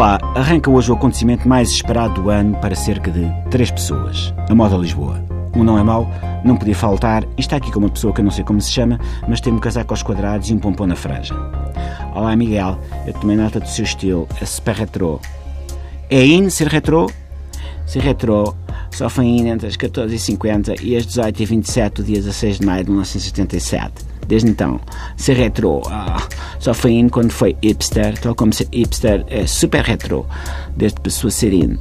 Olá, arranca hoje o acontecimento mais esperado do ano para cerca de três pessoas. A Moda Lisboa. Um não é mau, não podia faltar, e está aqui com uma pessoa que eu não sei como se chama, mas tem um casaco aos quadrados e um pompom na franja. Olá, Miguel, eu tomei nota do seu estilo, é super retrô. É in ser retrô? Ser retrô só foi in entre as 14h50 e as 18h27 do dia 16 de maio de 1977 desde então. Ser retro ah, só foi in quando foi hipster, tal como ser hipster é super retro, desde pessoa ser in.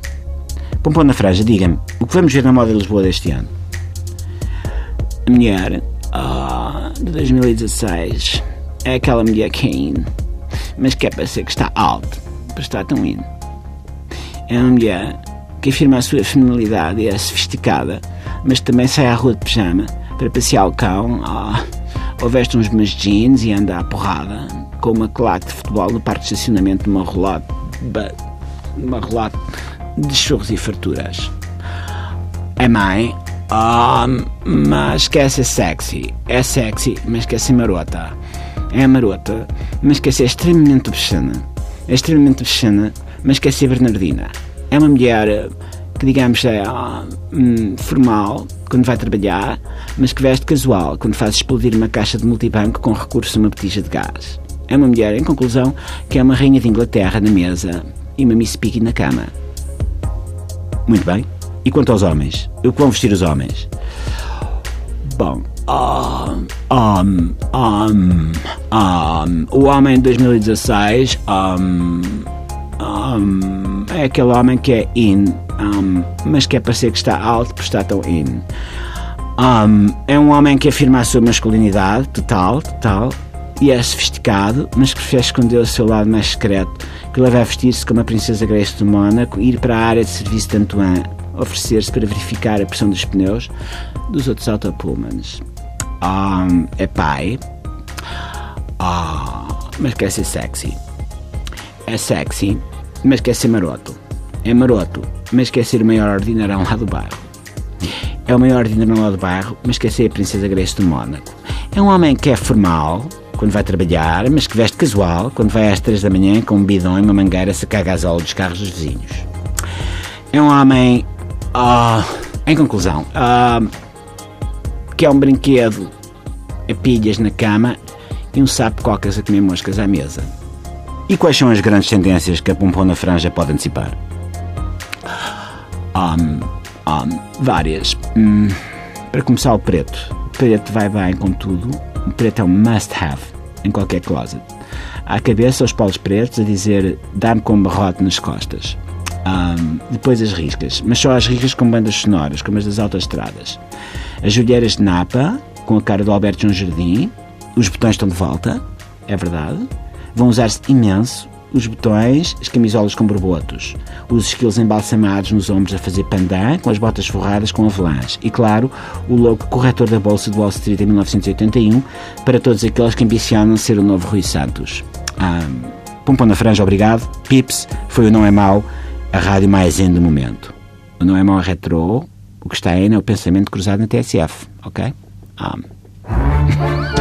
Pompom na franja, diga-me, o que vamos ver na moda de Lisboa deste ano? A mulher ah, de 2016 é aquela mulher que é in, mas que é para ser que está alto, para estar tão in. É uma mulher que afirma a sua feminilidade e é sofisticada, mas também sai à rua de pijama para passear o cão. Ah, ou veste uns meus jeans e anda à porrada com uma claque de futebol no parque de estacionamento de uma relógio, uma relógio de churros e farturas. É mãe, oh, mas quer ser sexy. É sexy, mas quer ser marota. É marota, mas quer ser extremamente obscena. É extremamente obscena, mas quer ser bernardina. É uma mulher que, digamos, é hum, formal, quando vai trabalhar, mas que veste casual quando faz explodir uma caixa de multibanco com recurso a uma botija de gás. É uma mulher, em conclusão, que é uma rainha de Inglaterra na mesa e uma Miss Piggy na cama. Muito bem. E quanto aos homens? O que vão vestir os homens? Bom, um, um, um, um, o homem de 2016 um, um, é aquele homem que é in um, mas quer parecer que está alto por estar tão in. Um, é um homem que afirma a sua masculinidade total, total, e é sofisticado, mas prefere esconder o seu lado mais secreto, que leva a vestir-se como a princesa Grace de Mónaco, ir para a área de serviço de Antoine, oferecer-se para verificar a pressão dos pneus dos outros autopullmans. Um, é pai, oh, mas quer ser sexy. É sexy, mas quer ser maroto. É maroto, mas quer ser o maior ordinarão lá do bairro. É o maior ordinarão lá do bairro, mas quer ser a princesa Grace do Mónaco. É um homem que é formal, quando vai trabalhar, mas que veste casual, quando vai às três da manhã com um bidão e uma mangueira a sacar gasóleo dos carros dos vizinhos. É um homem, uh, em conclusão, uh, que é um brinquedo a pilhas na cama e um sapo cocas a comer moscas à mesa. E quais são as grandes tendências que a Pompom na Franja pode antecipar? Um, um, várias. Hum, para começar, o preto. O preto vai bem com tudo. O preto é um must-have em qualquer closet. À cabeça, os polos pretos a dizer dá-me com um barrote nas costas. Um, depois as riscas, mas só as riscas com bandas sonoras, como as das autoestradas. As joelheiras de Napa, com a cara do Alberto João Jardim. Os botões estão de volta, é verdade. Vão usar-se imenso os botões, as camisolas com borbotos, os esquilos embalsamados nos ombros a fazer pandan, com as botas forradas com avelãs e, claro, o logo corretor da Bolsa de Wall Street em 1981 para todos aqueles que ambicionam ser o novo Rui Santos. Um, Pompom na franja, obrigado. Pips, foi o Não É Mau, a rádio mais em do momento. O Não É Mau é retrô, o que está aí é o pensamento cruzado na TSF, ok? Um.